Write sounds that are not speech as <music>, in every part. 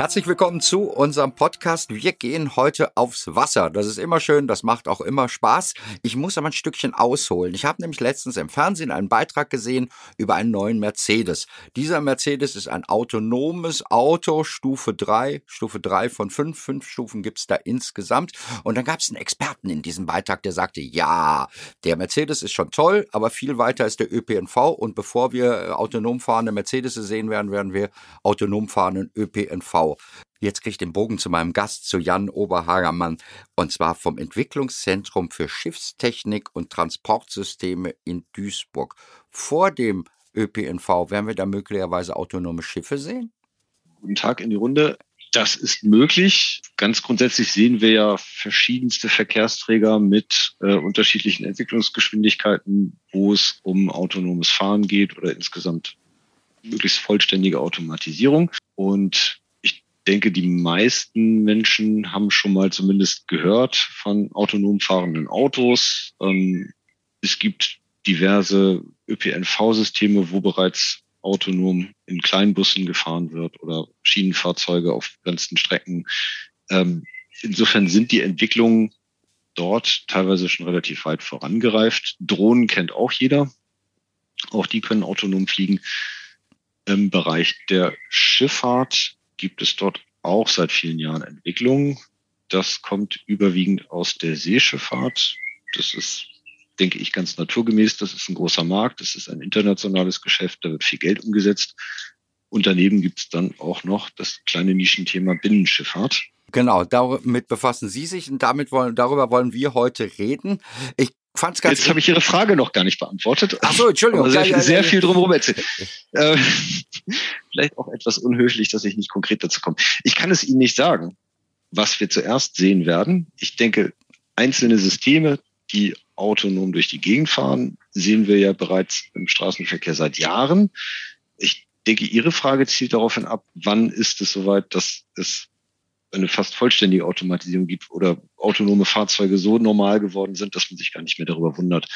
Herzlich willkommen zu unserem Podcast. Wir gehen heute aufs Wasser. Das ist immer schön, das macht auch immer Spaß. Ich muss aber ein Stückchen ausholen. Ich habe nämlich letztens im Fernsehen einen Beitrag gesehen über einen neuen Mercedes. Dieser Mercedes ist ein autonomes Auto, Stufe 3, Stufe 3 von 5. Fünf Stufen gibt's da insgesamt. Und dann gab es einen Experten in diesem Beitrag, der sagte, ja, der Mercedes ist schon toll, aber viel weiter ist der ÖPNV. Und bevor wir autonom fahrende Mercedes sehen werden, werden wir autonom fahrenden ÖPNV Jetzt kriege ich den Bogen zu meinem Gast, zu Jan Oberhagermann, und zwar vom Entwicklungszentrum für Schiffstechnik und Transportsysteme in Duisburg. Vor dem ÖPNV werden wir da möglicherweise autonome Schiffe sehen? Guten Tag in die Runde. Das ist möglich. Ganz grundsätzlich sehen wir ja verschiedenste Verkehrsträger mit äh, unterschiedlichen Entwicklungsgeschwindigkeiten, wo es um autonomes Fahren geht oder insgesamt möglichst vollständige Automatisierung. Und denke, die meisten Menschen haben schon mal zumindest gehört von autonom fahrenden Autos. Ähm, es gibt diverse ÖPNV-Systeme, wo bereits autonom in Kleinbussen gefahren wird oder Schienenfahrzeuge auf begrenzten Strecken. Ähm, insofern sind die Entwicklungen dort teilweise schon relativ weit vorangereift. Drohnen kennt auch jeder. Auch die können autonom fliegen. Im Bereich der Schifffahrt gibt es dort auch seit vielen Jahren Entwicklungen. Das kommt überwiegend aus der Seeschifffahrt. Das ist, denke ich, ganz naturgemäß. Das ist ein großer Markt. Das ist ein internationales Geschäft. Da wird viel Geld umgesetzt. Und daneben gibt es dann auch noch das kleine Nischenthema Binnenschifffahrt. Genau, damit befassen Sie sich und damit wollen, darüber wollen wir heute reden. Ich fand's ganz Jetzt habe ich Ihre Frage noch gar nicht beantwortet. Ach so, Entschuldigung. <laughs> Aber sehr, ja, ja, sehr ja, viel drumherum erzählt. äh, <laughs> vielleicht auch etwas unhöflich, dass ich nicht konkret dazu komme. Ich kann es Ihnen nicht sagen, was wir zuerst sehen werden. Ich denke, einzelne Systeme, die autonom durch die Gegend fahren, sehen wir ja bereits im Straßenverkehr seit Jahren. Ich denke, Ihre Frage zielt daraufhin ab, wann ist es soweit, dass es eine fast vollständige Automatisierung gibt oder autonome Fahrzeuge so normal geworden sind, dass man sich gar nicht mehr darüber wundert.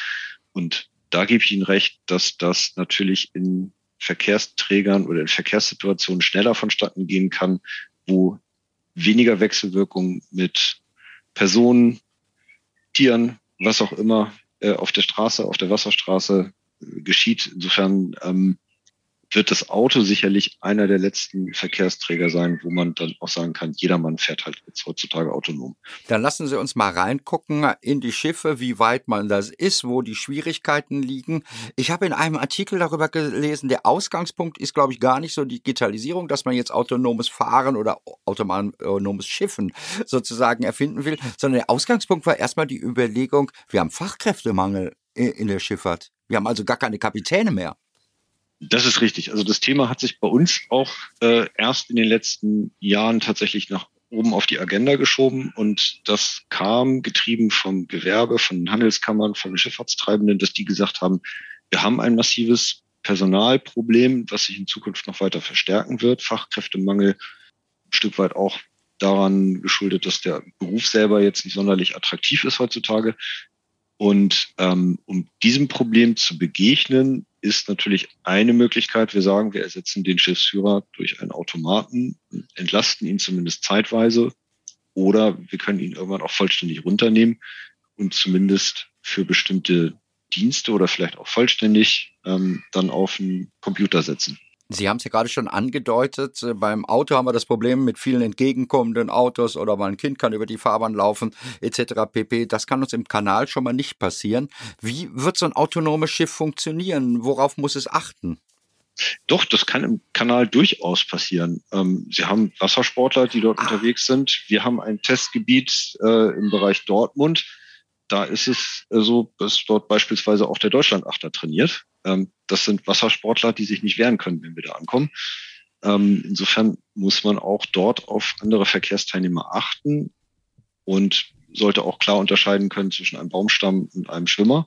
Und da gebe ich Ihnen recht, dass das natürlich in Verkehrsträgern oder in Verkehrssituationen schneller vonstatten gehen kann, wo weniger Wechselwirkung mit Personen, Tieren, was auch immer äh, auf der Straße, auf der Wasserstraße äh, geschieht. Insofern ähm, wird das Auto sicherlich einer der letzten Verkehrsträger sein, wo man dann auch sagen kann, jedermann fährt halt jetzt heutzutage autonom. Dann lassen Sie uns mal reingucken in die Schiffe, wie weit man das ist, wo die Schwierigkeiten liegen. Ich habe in einem Artikel darüber gelesen, der Ausgangspunkt ist, glaube ich, gar nicht so Digitalisierung, dass man jetzt autonomes Fahren oder autonomes Schiffen sozusagen erfinden will, sondern der Ausgangspunkt war erstmal die Überlegung, wir haben Fachkräftemangel in der Schifffahrt. Wir haben also gar keine Kapitäne mehr. Das ist richtig. Also das Thema hat sich bei uns auch äh, erst in den letzten Jahren tatsächlich nach oben auf die Agenda geschoben und das kam getrieben vom Gewerbe, von Handelskammern, von den Schifffahrtstreibenden, dass die gesagt haben, wir haben ein massives Personalproblem, was sich in Zukunft noch weiter verstärken wird. Fachkräftemangel ein Stück weit auch daran geschuldet, dass der Beruf selber jetzt nicht sonderlich attraktiv ist heutzutage. Und ähm, um diesem Problem zu begegnen, ist natürlich eine Möglichkeit. Wir sagen, wir ersetzen den Schiffsführer durch einen Automaten, entlasten ihn zumindest zeitweise oder wir können ihn irgendwann auch vollständig runternehmen und zumindest für bestimmte Dienste oder vielleicht auch vollständig ähm, dann auf einen Computer setzen. Sie haben es ja gerade schon angedeutet, äh, beim Auto haben wir das Problem mit vielen entgegenkommenden Autos oder mal ein Kind kann über die Fahrbahn laufen etc. pp. Das kann uns im Kanal schon mal nicht passieren. Wie wird so ein autonomes Schiff funktionieren? Worauf muss es achten? Doch, das kann im Kanal durchaus passieren. Ähm, Sie haben Wassersportler, die dort ah. unterwegs sind. Wir haben ein Testgebiet äh, im Bereich Dortmund da ist es so, dass dort beispielsweise auch der Deutschlandachter trainiert. Ähm, das sind Wassersportler, die sich nicht wehren können, wenn wir da ankommen. Ähm, insofern muss man auch dort auf andere Verkehrsteilnehmer achten und sollte auch klar unterscheiden können zwischen einem Baumstamm und einem Schwimmer.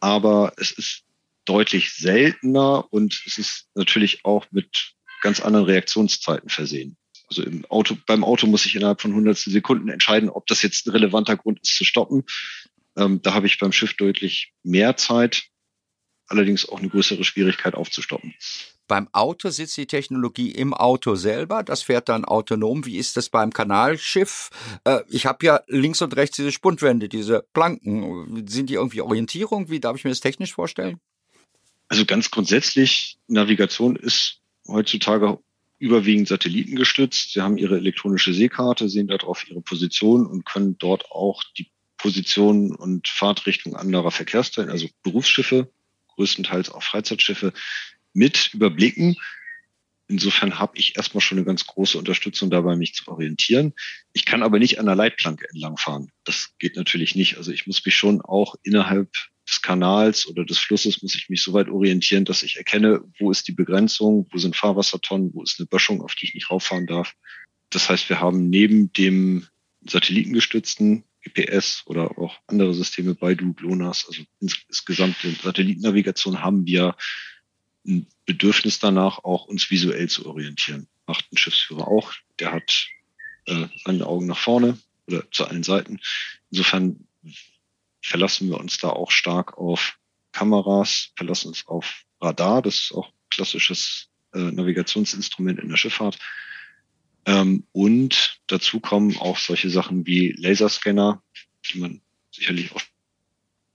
Aber es ist deutlich seltener und es ist natürlich auch mit ganz anderen Reaktionszeiten versehen. Also im Auto, beim Auto muss ich innerhalb von hundertstel Sekunden entscheiden, ob das jetzt ein relevanter Grund ist zu stoppen. Ähm, da habe ich beim Schiff deutlich mehr Zeit, allerdings auch eine größere Schwierigkeit aufzustoppen. Beim Auto sitzt die Technologie im Auto selber, das fährt dann autonom. Wie ist das beim Kanalschiff? Äh, ich habe ja links und rechts diese Spundwände, diese Planken. Sind die irgendwie Orientierung? Wie darf ich mir das technisch vorstellen? Also ganz grundsätzlich, Navigation ist heutzutage überwiegend satellitengestützt. Sie haben ihre elektronische Seekarte, sehen darauf ihre Position und können dort auch die Position und Fahrtrichtung anderer Verkehrsteilen, also Berufsschiffe, größtenteils auch Freizeitschiffe, mit überblicken. Insofern habe ich erstmal schon eine ganz große Unterstützung dabei, mich zu orientieren. Ich kann aber nicht an der Leitplanke entlangfahren. Das geht natürlich nicht. Also ich muss mich schon auch innerhalb des Kanals oder des Flusses muss ich mich so weit orientieren, dass ich erkenne, wo ist die Begrenzung, wo sind Fahrwassertonnen, wo ist eine Böschung, auf die ich nicht rauffahren darf. Das heißt, wir haben neben dem satellitengestützten GPS oder auch andere Systeme, Baidu, GLONASS, also insgesamt Satellitennavigation haben wir ein Bedürfnis danach, auch uns visuell zu orientieren. Macht ein Schiffsführer auch. Der hat äh, seine Augen nach vorne oder zu allen Seiten. Insofern verlassen wir uns da auch stark auf Kameras, verlassen uns auf Radar. Das ist auch klassisches äh, Navigationsinstrument in der Schifffahrt. Ähm, und dazu kommen auch solche Sachen wie Laserscanner, die man sicherlich auch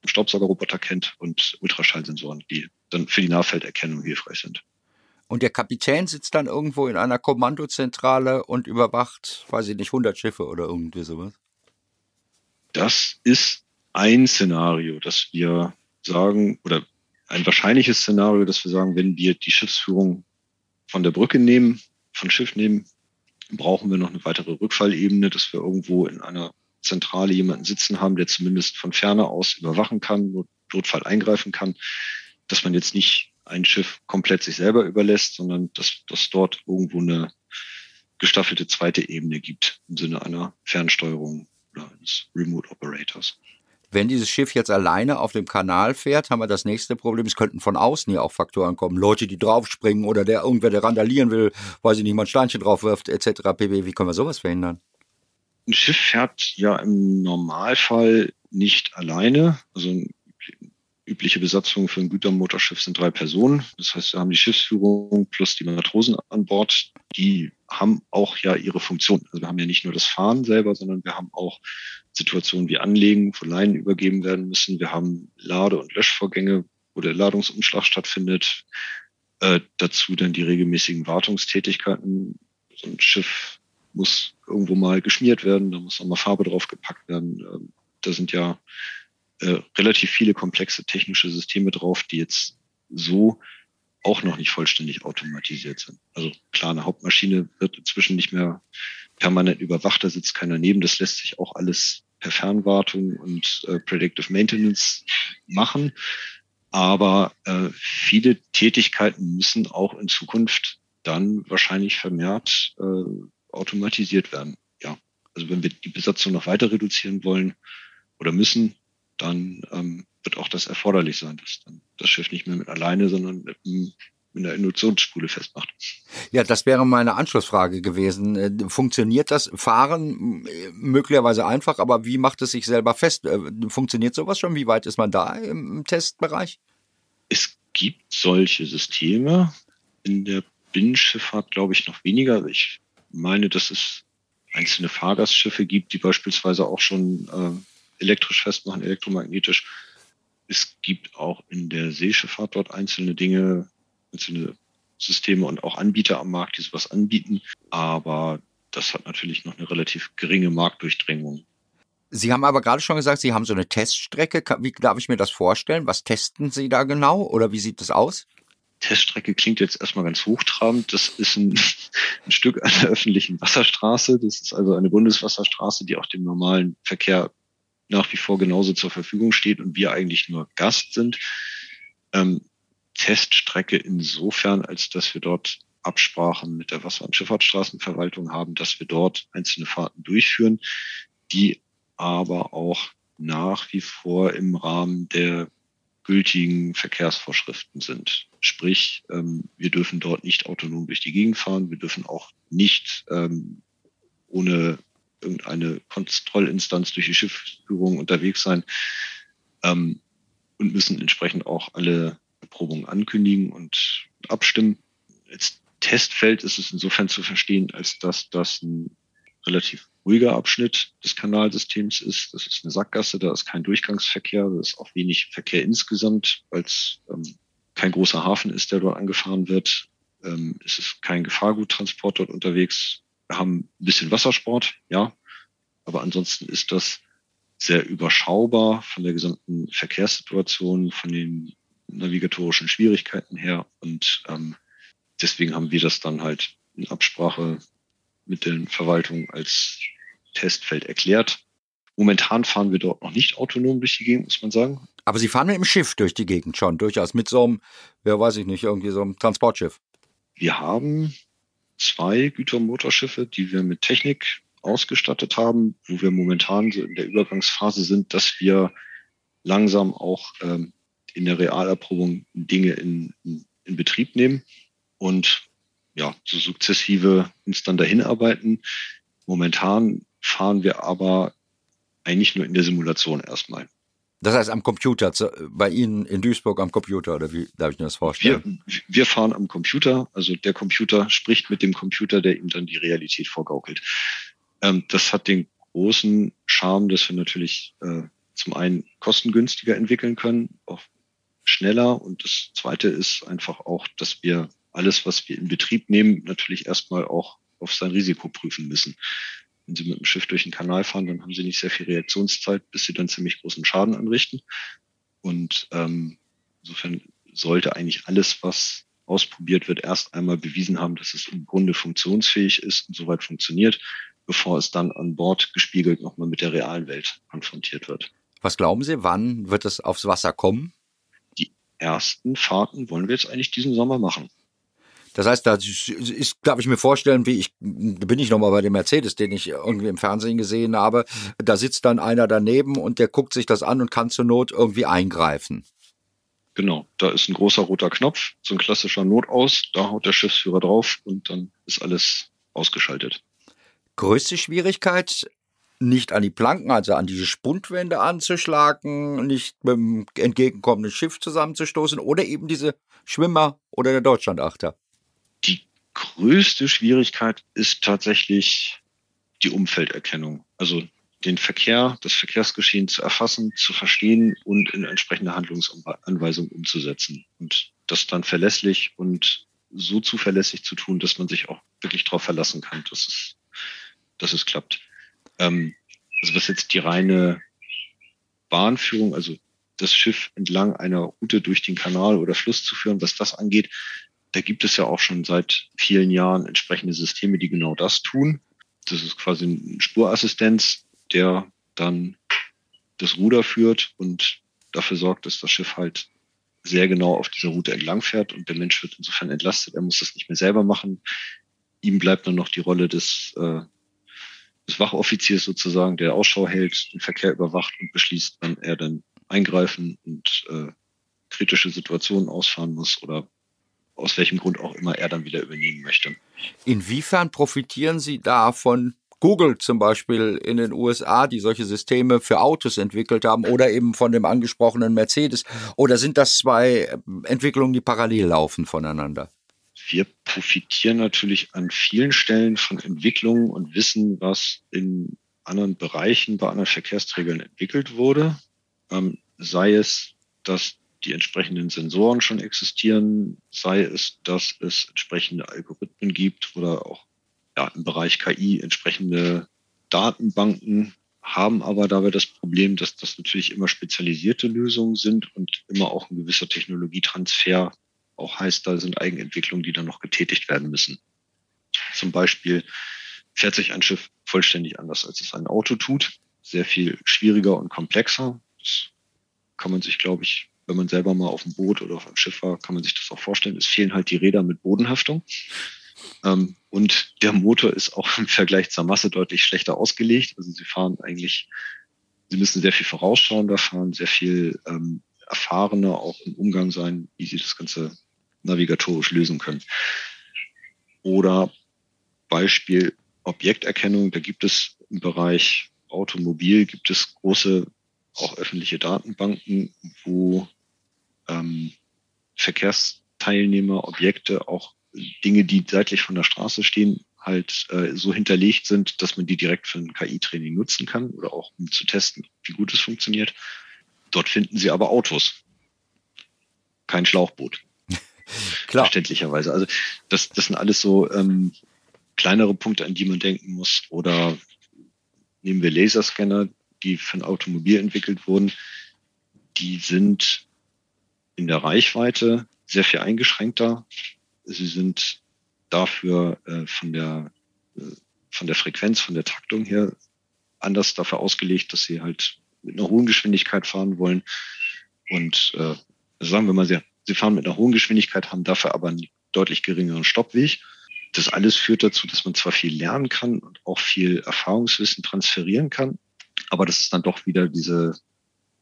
im Staubsaugerroboter kennt und Ultraschallsensoren, die dann für die Nahfelderkennung hilfreich sind. Und der Kapitän sitzt dann irgendwo in einer Kommandozentrale und überwacht, weiß ich nicht, 100 Schiffe oder irgendwie sowas? Das ist ein Szenario, dass wir sagen, oder ein wahrscheinliches Szenario, dass wir sagen, wenn wir die Schiffsführung von der Brücke nehmen, von Schiff nehmen, brauchen wir noch eine weitere Rückfallebene, dass wir irgendwo in einer Zentrale jemanden sitzen haben, der zumindest von ferne aus überwachen kann, Notfall eingreifen kann, dass man jetzt nicht ein Schiff komplett sich selber überlässt, sondern dass, dass dort irgendwo eine gestaffelte zweite Ebene gibt im Sinne einer Fernsteuerung oder eines Remote Operators. Wenn dieses Schiff jetzt alleine auf dem Kanal fährt, haben wir das nächste Problem. Es könnten von außen ja auch Faktoren kommen. Leute, die draufspringen oder der irgendwer, der randalieren will, weiß ich nicht, mal ein Steinchen drauf wirft, etc. pp. Wie können wir sowas verhindern? Ein Schiff fährt ja im Normalfall nicht alleine. Also eine übliche Besatzung für ein Gütermotorschiff sind drei Personen. Das heißt, wir haben die Schiffsführung plus die Matrosen an Bord. Die haben auch ja ihre Funktion. Also wir haben ja nicht nur das Fahren selber, sondern wir haben auch Situationen wie Anlegen von Leinen übergeben werden müssen. Wir haben Lade- und Löschvorgänge, wo der Ladungsumschlag stattfindet. Äh, dazu dann die regelmäßigen Wartungstätigkeiten. So ein Schiff muss irgendwo mal geschmiert werden, da muss nochmal Farbe drauf gepackt werden. Ähm, da sind ja äh, relativ viele komplexe technische Systeme drauf, die jetzt so auch noch nicht vollständig automatisiert sind. Also klar, eine Hauptmaschine wird inzwischen nicht mehr permanent überwacht, da sitzt keiner neben. Das lässt sich auch alles per Fernwartung und äh, Predictive Maintenance machen. Aber äh, viele Tätigkeiten müssen auch in Zukunft dann wahrscheinlich vermehrt äh, automatisiert werden. Ja, also wenn wir die Besatzung noch weiter reduzieren wollen oder müssen, dann ähm, wird auch das erforderlich sein, dass dann das Schiff nicht mehr mit alleine, sondern mit einem in der Induktionsspule festmacht. Ja, das wäre meine Anschlussfrage gewesen. Äh, funktioniert das Fahren äh, möglicherweise einfach, aber wie macht es sich selber fest? Äh, funktioniert sowas schon? Wie weit ist man da im Testbereich? Es gibt solche Systeme. In der Binnenschifffahrt glaube ich noch weniger. Ich meine, dass es einzelne Fahrgastschiffe gibt, die beispielsweise auch schon äh, elektrisch festmachen, elektromagnetisch. Es gibt auch in der Seeschifffahrt dort einzelne Dinge, einzelne Systeme und auch Anbieter am Markt, die sowas anbieten. Aber das hat natürlich noch eine relativ geringe Marktdurchdringung. Sie haben aber gerade schon gesagt, Sie haben so eine Teststrecke. Wie darf ich mir das vorstellen? Was testen Sie da genau oder wie sieht das aus? Teststrecke klingt jetzt erstmal ganz hochtrabend. Das ist ein, <laughs> ein Stück einer öffentlichen Wasserstraße. Das ist also eine Bundeswasserstraße, die auch dem normalen Verkehr nach wie vor genauso zur Verfügung steht und wir eigentlich nur Gast sind. Ähm, Teststrecke insofern, als dass wir dort Absprachen mit der Wasser- und Schifffahrtsstraßenverwaltung haben, dass wir dort einzelne Fahrten durchführen, die aber auch nach wie vor im Rahmen der gültigen Verkehrsvorschriften sind. Sprich, ähm, wir dürfen dort nicht autonom durch die Gegend fahren, wir dürfen auch nicht ähm, ohne irgendeine Kontrollinstanz durch die Schiffsführung unterwegs sein ähm, und müssen entsprechend auch alle Erprobungen ankündigen und abstimmen. Als Testfeld ist es insofern zu verstehen, als dass das ein relativ ruhiger Abschnitt des Kanalsystems ist. Das ist eine Sackgasse, da ist kein Durchgangsverkehr, da ist auch wenig Verkehr insgesamt, weil es ähm, kein großer Hafen ist, der dort angefahren wird. Ähm, es ist kein Gefahrguttransport dort unterwegs. Haben ein bisschen Wassersport, ja, aber ansonsten ist das sehr überschaubar von der gesamten Verkehrssituation, von den navigatorischen Schwierigkeiten her. Und ähm, deswegen haben wir das dann halt in Absprache mit den Verwaltungen als Testfeld erklärt. Momentan fahren wir dort noch nicht autonom durch die Gegend, muss man sagen. Aber Sie fahren mit dem Schiff durch die Gegend schon, durchaus mit so einem, wer weiß ich nicht, irgendwie so einem Transportschiff. Wir haben zwei Gütermotorschiffe, die wir mit Technik ausgestattet haben, wo wir momentan so in der Übergangsphase sind, dass wir langsam auch ähm, in der Realerprobung Dinge in, in, in Betrieb nehmen und ja, so sukzessive uns dann dahin arbeiten. Momentan fahren wir aber eigentlich nur in der Simulation erstmal. Das heißt am Computer, bei Ihnen in Duisburg am Computer, oder wie darf ich mir das vorstellen? Wir, wir fahren am Computer, also der Computer spricht mit dem Computer, der ihm dann die Realität vorgaukelt. Ähm, das hat den großen Charme, dass wir natürlich äh, zum einen kostengünstiger entwickeln können, auch schneller. Und das zweite ist einfach auch, dass wir alles, was wir in Betrieb nehmen, natürlich erstmal auch auf sein Risiko prüfen müssen. Wenn Sie mit dem Schiff durch den Kanal fahren, dann haben Sie nicht sehr viel Reaktionszeit, bis Sie dann ziemlich großen Schaden anrichten. Und ähm, insofern sollte eigentlich alles, was ausprobiert wird, erst einmal bewiesen haben, dass es im Grunde funktionsfähig ist und soweit funktioniert, bevor es dann an Bord gespiegelt nochmal mit der realen Welt konfrontiert wird. Was glauben Sie, wann wird es aufs Wasser kommen? Die ersten Fahrten wollen wir jetzt eigentlich diesen Sommer machen. Das heißt, da ist, darf ich mir vorstellen, wie ich, bin ich nochmal bei dem Mercedes, den ich irgendwie im Fernsehen gesehen habe. Da sitzt dann einer daneben und der guckt sich das an und kann zur Not irgendwie eingreifen. Genau, da ist ein großer roter Knopf, so ein klassischer Notaus, da haut der Schiffsführer drauf und dann ist alles ausgeschaltet. Größte Schwierigkeit, nicht an die Planken, also an diese Spundwände anzuschlagen, nicht mit dem entgegenkommenden Schiff zusammenzustoßen oder eben diese Schwimmer oder der Deutschlandachter? Größte Schwierigkeit ist tatsächlich die Umfelderkennung. Also den Verkehr, das Verkehrsgeschehen zu erfassen, zu verstehen und in entsprechende Handlungsanweisungen umzusetzen. Und das dann verlässlich und so zuverlässig zu tun, dass man sich auch wirklich darauf verlassen kann, dass es, dass es klappt. Ähm, also was jetzt die reine Bahnführung, also das Schiff entlang einer Route durch den Kanal oder Fluss zu führen, was das angeht, da gibt es ja auch schon seit vielen Jahren entsprechende Systeme, die genau das tun. Das ist quasi ein Spurassistenz, der dann das Ruder führt und dafür sorgt, dass das Schiff halt sehr genau auf dieser Route entlang fährt und der Mensch wird insofern entlastet. Er muss das nicht mehr selber machen. Ihm bleibt nur noch die Rolle des, äh, des Wachoffiziers sozusagen, der Ausschau hält, den Verkehr überwacht und beschließt, wann er dann eingreifen und äh, kritische Situationen ausfahren muss oder aus welchem Grund auch immer er dann wieder übernehmen möchte. Inwiefern profitieren Sie da von Google zum Beispiel in den USA, die solche Systeme für Autos entwickelt haben oder eben von dem angesprochenen Mercedes? Oder sind das zwei Entwicklungen, die parallel laufen voneinander? Wir profitieren natürlich an vielen Stellen von Entwicklungen und Wissen, was in anderen Bereichen bei anderen Verkehrsträgern entwickelt wurde. Ähm, sei es, dass die entsprechenden Sensoren schon existieren, sei es, dass es entsprechende Algorithmen gibt oder auch ja, im Bereich KI entsprechende Datenbanken haben aber dabei das Problem, dass das natürlich immer spezialisierte Lösungen sind und immer auch ein gewisser Technologietransfer auch heißt, da sind Eigenentwicklungen, die dann noch getätigt werden müssen. Zum Beispiel fährt sich ein Schiff vollständig anders, als es ein Auto tut. Sehr viel schwieriger und komplexer. Das kann man sich, glaube ich, wenn man selber mal auf dem Boot oder auf einem Schiff war, kann man sich das auch vorstellen. Es fehlen halt die Räder mit Bodenhaftung. Ähm, und der Motor ist auch <laughs> im Vergleich zur Masse deutlich schlechter ausgelegt. Also sie fahren eigentlich, sie müssen sehr viel vorausschauender fahren, sehr viel ähm, erfahrener auch im Umgang sein, wie sie das Ganze navigatorisch lösen können. Oder Beispiel Objekterkennung, da gibt es im Bereich Automobil, gibt es große, auch öffentliche Datenbanken, wo ähm, Verkehrsteilnehmer, Objekte, auch Dinge, die seitlich von der Straße stehen, halt äh, so hinterlegt sind, dass man die direkt für ein KI-Training nutzen kann oder auch um zu testen, wie gut es funktioniert. Dort finden Sie aber Autos, kein Schlauchboot. <laughs> Klar. Verständlicherweise. Also das, das sind alles so ähm, kleinere Punkte, an die man denken muss. Oder nehmen wir Laserscanner, die für ein Automobil entwickelt wurden. Die sind in der Reichweite sehr viel eingeschränkter. Sie sind dafür äh, von der äh, von der Frequenz, von der Taktung her anders dafür ausgelegt, dass sie halt mit einer hohen Geschwindigkeit fahren wollen. Und äh, sagen wir mal, sie, sie fahren mit einer hohen Geschwindigkeit, haben dafür aber einen deutlich geringeren Stoppweg. Das alles führt dazu, dass man zwar viel lernen kann und auch viel Erfahrungswissen transferieren kann, aber dass es dann doch wieder diese,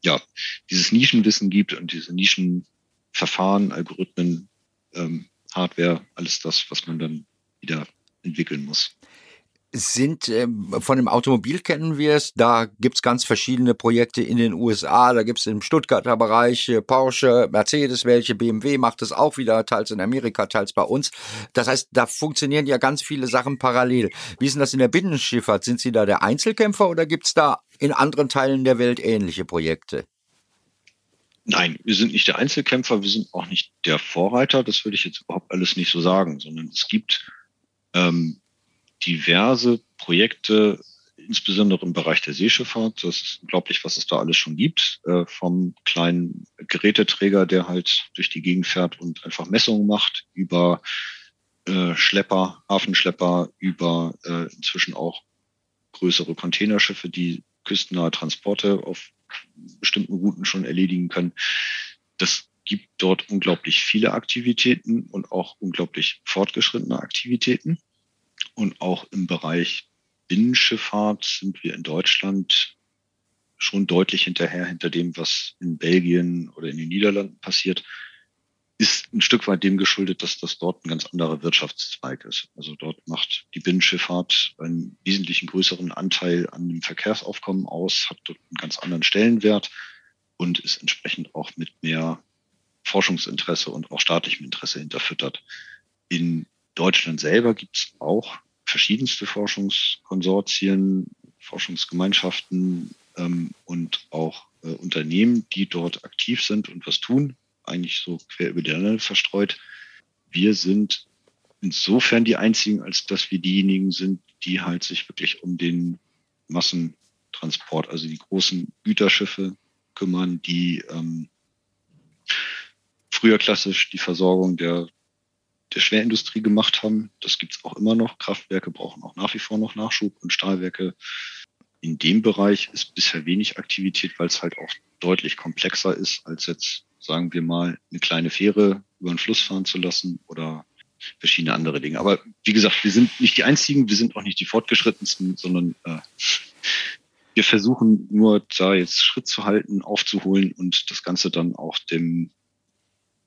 ja, dieses Nischenwissen gibt und diese Nischenverfahren, Algorithmen, ähm, Hardware, alles das, was man dann wieder entwickeln muss sind ähm, von dem Automobil kennen wir es, da gibt's ganz verschiedene Projekte in den USA, da gibt's im Stuttgarter Bereich äh, Porsche, Mercedes welche, BMW macht es auch wieder, teils in Amerika, teils bei uns. Das heißt, da funktionieren ja ganz viele Sachen parallel. Wie ist denn das in der Binnenschifffahrt? Sind Sie da der Einzelkämpfer oder gibt's da in anderen Teilen der Welt ähnliche Projekte? Nein, wir sind nicht der Einzelkämpfer, wir sind auch nicht der Vorreiter, das würde ich jetzt überhaupt alles nicht so sagen, sondern es gibt ähm, diverse Projekte, insbesondere im Bereich der Seeschifffahrt. Das ist unglaublich, was es da alles schon gibt. Äh, vom kleinen Geräteträger, der halt durch die Gegend fährt und einfach Messungen macht, über äh, Schlepper, Hafenschlepper, über äh, inzwischen auch größere Containerschiffe, die küstennahe Transporte auf bestimmten Routen schon erledigen können. Das gibt dort unglaublich viele Aktivitäten und auch unglaublich fortgeschrittene Aktivitäten. Und auch im Bereich Binnenschifffahrt sind wir in Deutschland schon deutlich hinterher, hinter dem, was in Belgien oder in den Niederlanden passiert. Ist ein Stück weit dem geschuldet, dass das dort ein ganz anderer Wirtschaftszweig ist. Also dort macht die Binnenschifffahrt einen wesentlichen größeren Anteil an dem Verkehrsaufkommen aus, hat dort einen ganz anderen Stellenwert und ist entsprechend auch mit mehr Forschungsinteresse und auch staatlichem Interesse hinterfüttert. In Deutschland selber gibt es auch verschiedenste Forschungskonsortien, Forschungsgemeinschaften ähm, und auch äh, Unternehmen, die dort aktiv sind und was tun, eigentlich so quer über die Länder verstreut. Wir sind insofern die einzigen, als dass wir diejenigen sind, die halt sich wirklich um den Massentransport, also die großen Güterschiffe kümmern, die ähm, früher klassisch die Versorgung der der Schwerindustrie gemacht haben. Das gibt's auch immer noch. Kraftwerke brauchen auch nach wie vor noch Nachschub und Stahlwerke. In dem Bereich ist bisher wenig Aktivität, weil es halt auch deutlich komplexer ist, als jetzt, sagen wir mal, eine kleine Fähre über den Fluss fahren zu lassen oder verschiedene andere Dinge. Aber wie gesagt, wir sind nicht die Einzigen, wir sind auch nicht die Fortgeschrittensten, sondern äh, wir versuchen nur da jetzt Schritt zu halten, aufzuholen und das Ganze dann auch dem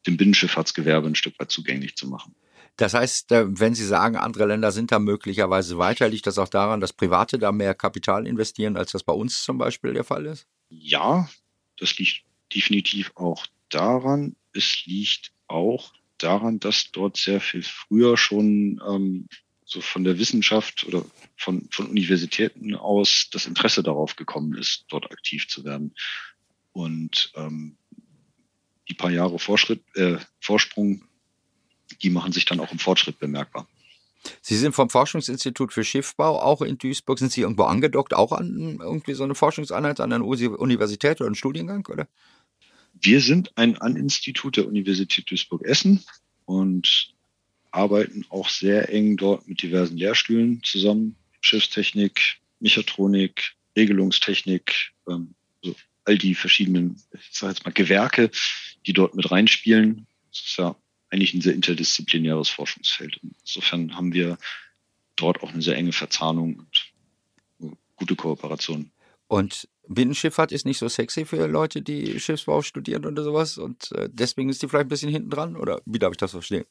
dem Binnenschifffahrtsgewerbe ein Stück weit zugänglich zu machen. Das heißt, wenn Sie sagen, andere Länder sind da möglicherweise weiter, liegt das auch daran, dass Private da mehr Kapital investieren, als das bei uns zum Beispiel der Fall ist? Ja, das liegt definitiv auch daran. Es liegt auch daran, dass dort sehr viel früher schon ähm, so von der Wissenschaft oder von, von Universitäten aus das Interesse darauf gekommen ist, dort aktiv zu werden. Und ähm, paar Jahre Vorschritt, äh, Vorsprung, die machen sich dann auch im Fortschritt bemerkbar. Sie sind vom Forschungsinstitut für Schiffbau auch in Duisburg. Sind Sie irgendwo angedockt, auch an irgendwie so eine Forschungseinheit an einer Universität oder einen Studiengang, oder? Wir sind ein Aninstitut der Universität Duisburg-Essen und arbeiten auch sehr eng dort mit diversen Lehrstühlen zusammen. Schiffstechnik, Mechatronik, Regelungstechnik, ähm, so all die verschiedenen, ich sage jetzt mal, Gewerke, die dort mit reinspielen. Das ist ja eigentlich ein sehr interdisziplinäres Forschungsfeld. Insofern haben wir dort auch eine sehr enge Verzahnung und gute Kooperation. Und Binnenschifffahrt ist nicht so sexy für Leute, die Schiffsbau studieren oder sowas und äh, deswegen ist die vielleicht ein bisschen hinten dran oder wie darf ich das verstehen?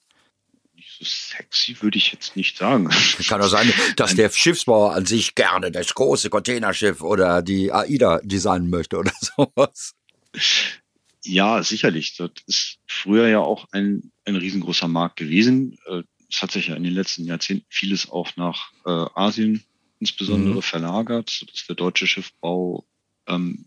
Nicht so sexy würde ich jetzt nicht sagen. Kann doch sein, dass der Schiffsbauer an sich gerne das große Containerschiff oder die AIDA designen möchte oder <laughs> sowas. Ja, sicherlich. Das ist früher ja auch ein, ein riesengroßer Markt gewesen. Äh, es hat sich ja in den letzten Jahrzehnten vieles auch nach äh, Asien insbesondere mhm. verlagert, sodass der deutsche Schiffbau ähm,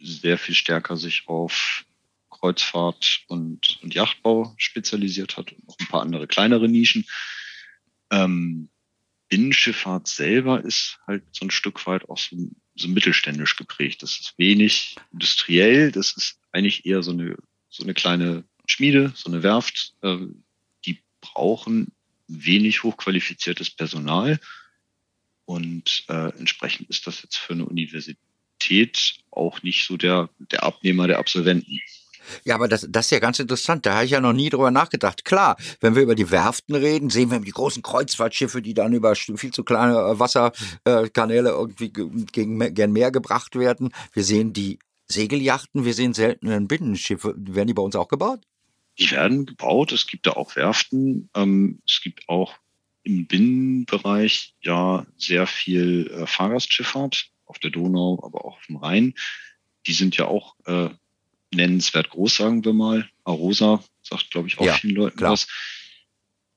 sehr viel stärker sich auf Kreuzfahrt und, und Yachtbau spezialisiert hat und noch ein paar andere kleinere Nischen. Ähm, Binnenschifffahrt selber ist halt so ein Stück weit auch so, so mittelständisch geprägt. Das ist wenig industriell, das ist eigentlich eher so eine, so eine kleine Schmiede, so eine Werft. Äh, die brauchen wenig hochqualifiziertes Personal. Und äh, entsprechend ist das jetzt für eine Universität auch nicht so der, der Abnehmer der Absolventen. Ja, aber das, das ist ja ganz interessant. Da habe ich ja noch nie drüber nachgedacht. Klar, wenn wir über die Werften reden, sehen wir die großen Kreuzfahrtschiffe, die dann über viel zu kleine äh, Wasserkanäle irgendwie gegen, gern Meer gebracht werden. Wir sehen die Segeljachten, wir sehen seltenen Binnenschiffe. Werden die bei uns auch gebaut? Die werden gebaut. Es gibt da auch Werften. Ähm, es gibt auch im Binnenbereich ja sehr viel äh, Fahrgastschifffahrt auf der Donau, aber auch auf dem Rhein. Die sind ja auch äh, nennenswert groß, sagen wir mal. Arosa sagt, glaube ich, auch ja, vielen Leuten klar. was.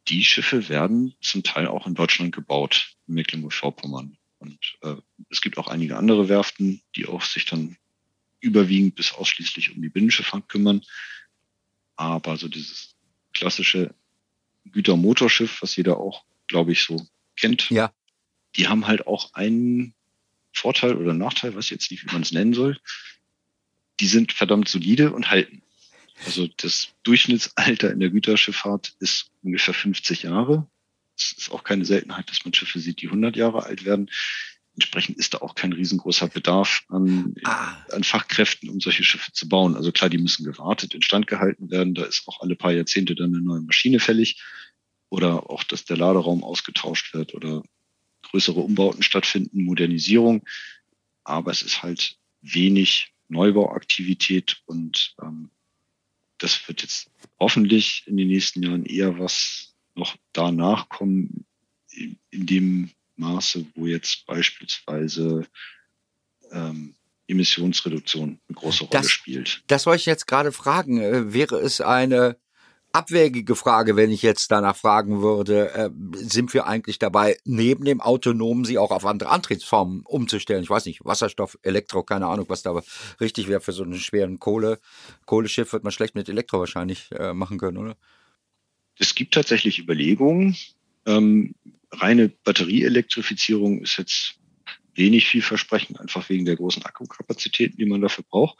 Die Schiffe werden zum Teil auch in Deutschland gebaut, in Mecklenburg-Vorpommern. Und äh, es gibt auch einige andere Werften, die auch sich dann überwiegend bis ausschließlich um die Binnenschifffahrt kümmern. Aber so dieses klassische Gütermotorschiff, was jeder auch glaube ich, so kennt. Ja. Die haben halt auch einen Vorteil oder Nachteil, was jetzt nicht, wie man es nennen soll. Die sind verdammt solide und halten. Also das Durchschnittsalter in der Güterschifffahrt ist ungefähr 50 Jahre. Es ist auch keine Seltenheit, dass man Schiffe sieht, die 100 Jahre alt werden. Entsprechend ist da auch kein riesengroßer Bedarf an, ah. an Fachkräften, um solche Schiffe zu bauen. Also klar, die müssen gewartet, instand gehalten werden. Da ist auch alle paar Jahrzehnte dann eine neue Maschine fällig oder auch, dass der Laderaum ausgetauscht wird oder größere Umbauten stattfinden, Modernisierung. Aber es ist halt wenig Neubauaktivität und ähm, das wird jetzt hoffentlich in den nächsten Jahren eher was noch danach kommen, in, in dem Maße, wo jetzt beispielsweise ähm, Emissionsreduktion eine große Rolle das, spielt. Das wollte ich jetzt gerade fragen. Äh, wäre es eine abwägige Frage, wenn ich jetzt danach fragen würde, äh, sind wir eigentlich dabei, neben dem Autonomen sie auch auf andere Antriebsformen umzustellen? Ich weiß nicht, Wasserstoff, Elektro, keine Ahnung, was da richtig wäre für so einen schweren Kohle. Kohleschiff wird man schlecht mit Elektro wahrscheinlich äh, machen können, oder? Es gibt tatsächlich Überlegungen. Ähm, reine Batterieelektrifizierung ist jetzt wenig vielversprechend, einfach wegen der großen Akkukapazitäten, die man dafür braucht.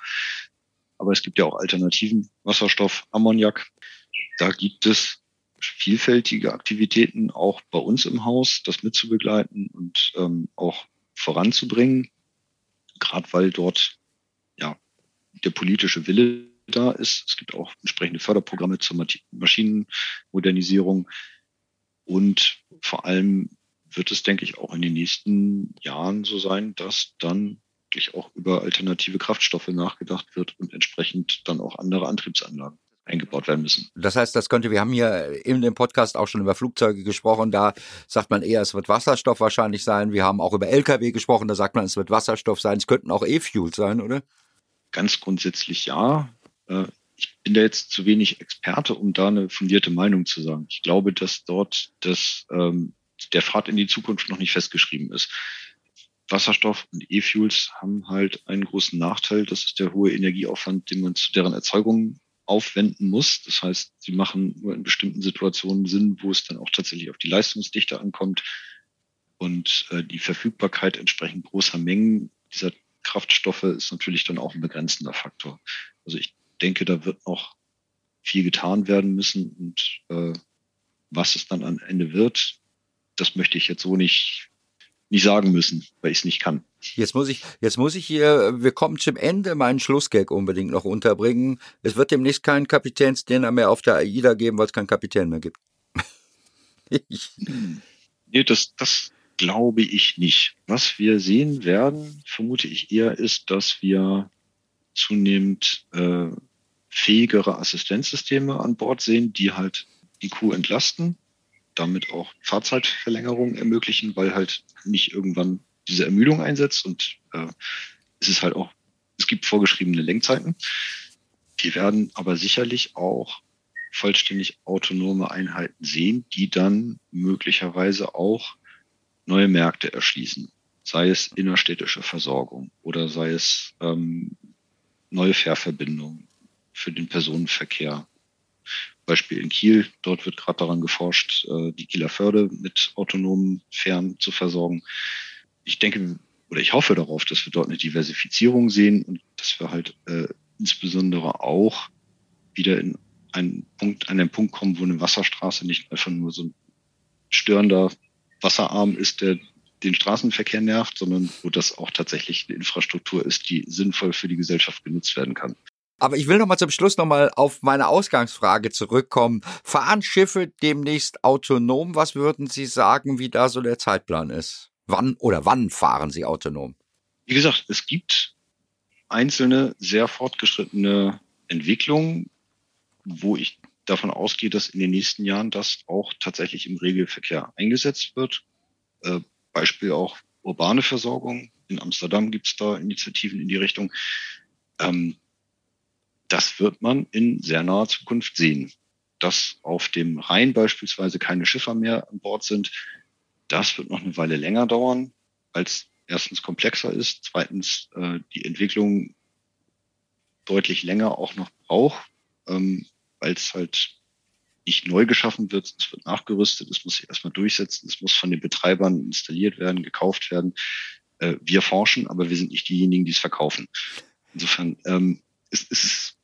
Aber es gibt ja auch Alternativen, Wasserstoff, Ammoniak. Da gibt es vielfältige Aktivitäten auch bei uns im Haus, das mitzubegleiten und ähm, auch voranzubringen, gerade weil dort ja der politische Wille da ist. Es gibt auch entsprechende Förderprogramme zur Maschinenmodernisierung und vor allem wird es, denke ich, auch in den nächsten Jahren so sein, dass dann wirklich auch über alternative Kraftstoffe nachgedacht wird und entsprechend dann auch andere Antriebsanlagen eingebaut werden müssen. Das heißt, das könnte, wir haben hier in dem Podcast auch schon über Flugzeuge gesprochen, da sagt man eher, es wird Wasserstoff wahrscheinlich sein. Wir haben auch über Lkw gesprochen, da sagt man, es wird Wasserstoff sein. Es könnten auch E-Fuel sein, oder? Ganz grundsätzlich ja. Ich bin da jetzt zu wenig Experte, um da eine fundierte Meinung zu sagen. Ich glaube, dass dort das, ähm, der Pfad in die Zukunft noch nicht festgeschrieben ist. Wasserstoff und E-Fuels haben halt einen großen Nachteil. Das ist der hohe Energieaufwand, den man zu deren Erzeugung aufwenden muss. Das heißt, sie machen nur in bestimmten Situationen Sinn, wo es dann auch tatsächlich auf die Leistungsdichte ankommt. Und äh, die Verfügbarkeit entsprechend großer Mengen dieser Kraftstoffe ist natürlich dann auch ein begrenzender Faktor. Also ich denke, da wird noch viel getan werden müssen und äh, was es dann am Ende wird, das möchte ich jetzt so nicht nicht sagen müssen, weil ich es nicht kann. Jetzt muss ich, jetzt muss ich hier, wir kommen zum Ende, meinen Schlussgag unbedingt noch unterbringen. Es wird demnächst keinen Kapitänsdiener mehr auf der AIDA geben, weil es keinen Kapitän mehr gibt. <laughs> nee, das, das glaube ich nicht. Was wir sehen werden, vermute ich eher, ist, dass wir zunehmend äh, fähigere Assistenzsysteme an Bord sehen, die halt die Crew entlasten, damit auch Fahrzeitverlängerungen ermöglichen, weil halt nicht irgendwann diese Ermüdung einsetzt und äh, es ist halt auch, es gibt vorgeschriebene Lenkzeiten. Die werden aber sicherlich auch vollständig autonome Einheiten sehen, die dann möglicherweise auch neue Märkte erschließen, sei es innerstädtische Versorgung oder sei es ähm, neue Fährverbindungen für den Personenverkehr. Beispiel in Kiel, dort wird gerade daran geforscht, äh, die Kieler Förde mit autonomen Fähren zu versorgen. Ich denke oder ich hoffe darauf, dass wir dort eine Diversifizierung sehen und dass wir halt äh, insbesondere auch wieder in einen Punkt, an den Punkt kommen, wo eine Wasserstraße nicht einfach nur so ein störender Wasserarm ist, der den Straßenverkehr nervt, sondern wo das auch tatsächlich eine Infrastruktur ist, die sinnvoll für die Gesellschaft genutzt werden kann. Aber ich will noch mal zum Schluss noch mal auf meine Ausgangsfrage zurückkommen. Fahren Schiffe demnächst autonom? Was würden Sie sagen, wie da so der Zeitplan ist? Wann oder wann fahren Sie autonom? Wie gesagt, es gibt einzelne sehr fortgeschrittene Entwicklungen, wo ich davon ausgehe, dass in den nächsten Jahren das auch tatsächlich im Regelverkehr eingesetzt wird. Beispiel auch urbane Versorgung. In Amsterdam gibt es da Initiativen in die Richtung. Ähm, das wird man in sehr naher Zukunft sehen. Dass auf dem Rhein beispielsweise keine Schiffer mehr an Bord sind, das wird noch eine Weile länger dauern, als erstens komplexer ist, zweitens äh, die Entwicklung deutlich länger auch noch braucht, ähm, weil es halt nicht neu geschaffen wird, es wird nachgerüstet, es muss sich erstmal durchsetzen, es muss von den Betreibern installiert werden, gekauft werden. Äh, wir forschen, aber wir sind nicht diejenigen, die es verkaufen. Insofern ähm, ist, ist es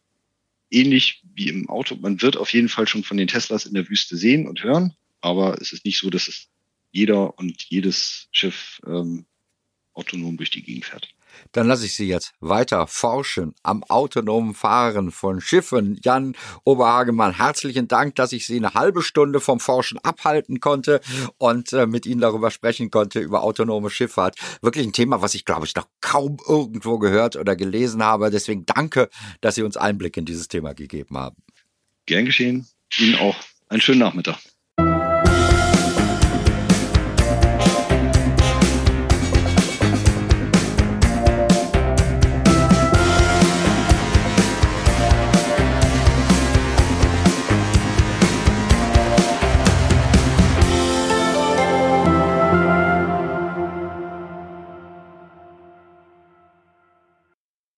ähnlich wie im Auto. Man wird auf jeden Fall schon von den Teslas in der Wüste sehen und hören, aber es ist nicht so, dass es jeder und jedes Schiff ähm, autonom durch die Gegend fährt. Dann lasse ich Sie jetzt weiter forschen am autonomen Fahren von Schiffen. Jan Oberhagemann, herzlichen Dank, dass ich Sie eine halbe Stunde vom Forschen abhalten konnte und äh, mit Ihnen darüber sprechen konnte, über autonome Schifffahrt. Wirklich ein Thema, was ich, glaube ich, noch kaum irgendwo gehört oder gelesen habe. Deswegen danke, dass Sie uns Einblick in dieses Thema gegeben haben. Gern geschehen. Ihnen auch. Einen schönen Nachmittag.